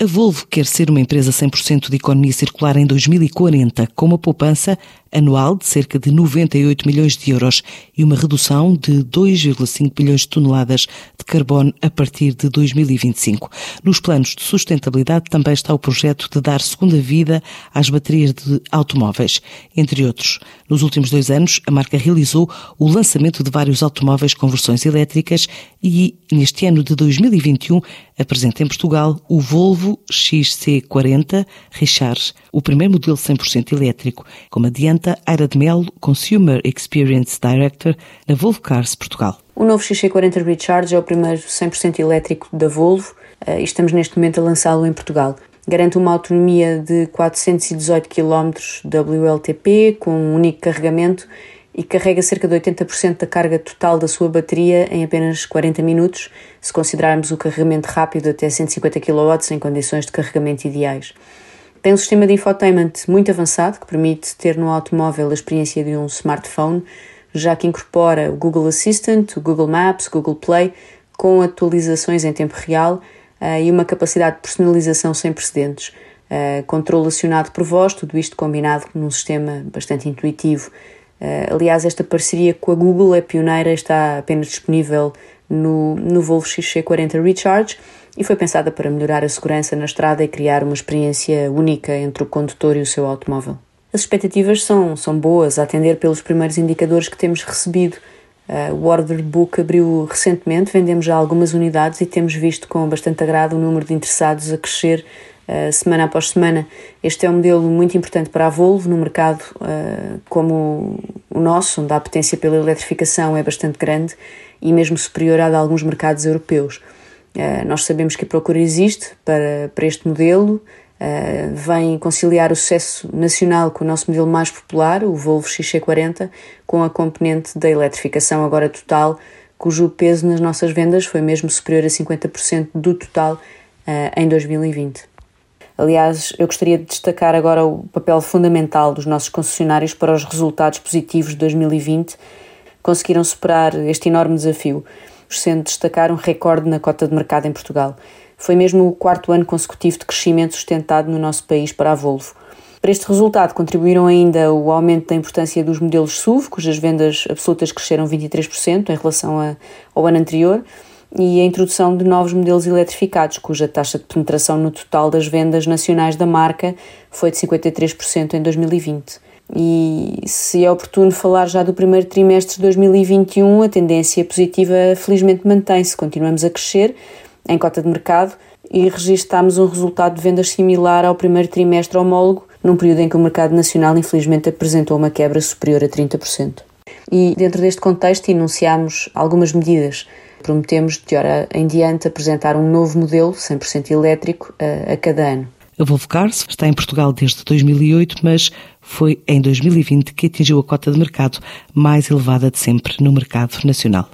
A Volvo quer ser uma empresa 100% de economia circular em 2040, com uma poupança anual de cerca de 98 milhões de euros e uma redução de 2,5 bilhões de toneladas de carbono a partir de 2025. Nos planos de sustentabilidade também está o projeto de dar segunda vida às baterias de automóveis. Entre outros, nos últimos dois anos, a marca realizou o lançamento de vários automóveis com versões elétricas e, neste ano de 2021, apresenta em Portugal o Volvo XC40 Richard, o primeiro modelo 100% elétrico, como adianta Aira de Melo, Consumer Experience Director na Volvo Cars Portugal. O novo XC40 Recharge é o primeiro 100% elétrico da Volvo eh, e estamos neste momento a lançá-lo em Portugal. Garante uma autonomia de 418 km WLTP com um único carregamento e carrega cerca de 80% da carga total da sua bateria em apenas 40 minutos, se considerarmos o carregamento rápido até 150 kW em condições de carregamento ideais. Tem um sistema de infotainment muito avançado que permite ter no automóvel a experiência de um smartphone, já que incorpora o Google Assistant, o Google Maps, o Google Play, com atualizações em tempo real uh, e uma capacidade de personalização sem precedentes. Uh, controle acionado por voz, tudo isto combinado num sistema bastante intuitivo aliás, esta parceria com a Google é pioneira, está apenas disponível no, no Volvo XC40 Recharge e foi pensada para melhorar a segurança na estrada e criar uma experiência única entre o condutor e o seu automóvel. As expectativas são, são boas, a atender pelos primeiros indicadores que temos recebido. Uh, o order book abriu recentemente, vendemos já algumas unidades e temos visto com bastante agrado o número de interessados a crescer semana após semana. Este é um modelo muito importante para a Volvo no mercado uh, como o nosso, onde a potência pela eletrificação é bastante grande e mesmo superior à de alguns mercados europeus. Uh, nós sabemos que a procura existe para, para este modelo, Uh, vem conciliar o sucesso nacional com o nosso modelo mais popular, o Volvo XC40, com a componente da eletrificação agora total, cujo peso nas nossas vendas foi mesmo superior a 50% do total uh, em 2020. Aliás, eu gostaria de destacar agora o papel fundamental dos nossos concessionários para os resultados positivos de 2020. Conseguiram superar este enorme desafio, sendo destacar um recorde na cota de mercado em Portugal. Foi mesmo o quarto ano consecutivo de crescimento sustentado no nosso país para a Volvo. Para este resultado contribuíram ainda o aumento da importância dos modelos SUV, cujas vendas absolutas cresceram 23% em relação a, ao ano anterior, e a introdução de novos modelos eletrificados, cuja taxa de penetração no total das vendas nacionais da marca foi de 53% em 2020. E se é oportuno falar já do primeiro trimestre de 2021, a tendência positiva felizmente mantém-se. Continuamos a crescer em cota de mercado e registámos um resultado de vendas similar ao primeiro trimestre homólogo, num período em que o mercado nacional infelizmente apresentou uma quebra superior a 30%. E dentro deste contexto enunciámos algumas medidas Prometemos de hora em diante apresentar um novo modelo 100% elétrico a, a cada ano. A Volvo Cars está em Portugal desde 2008, mas foi em 2020 que atingiu a cota de mercado mais elevada de sempre no mercado nacional.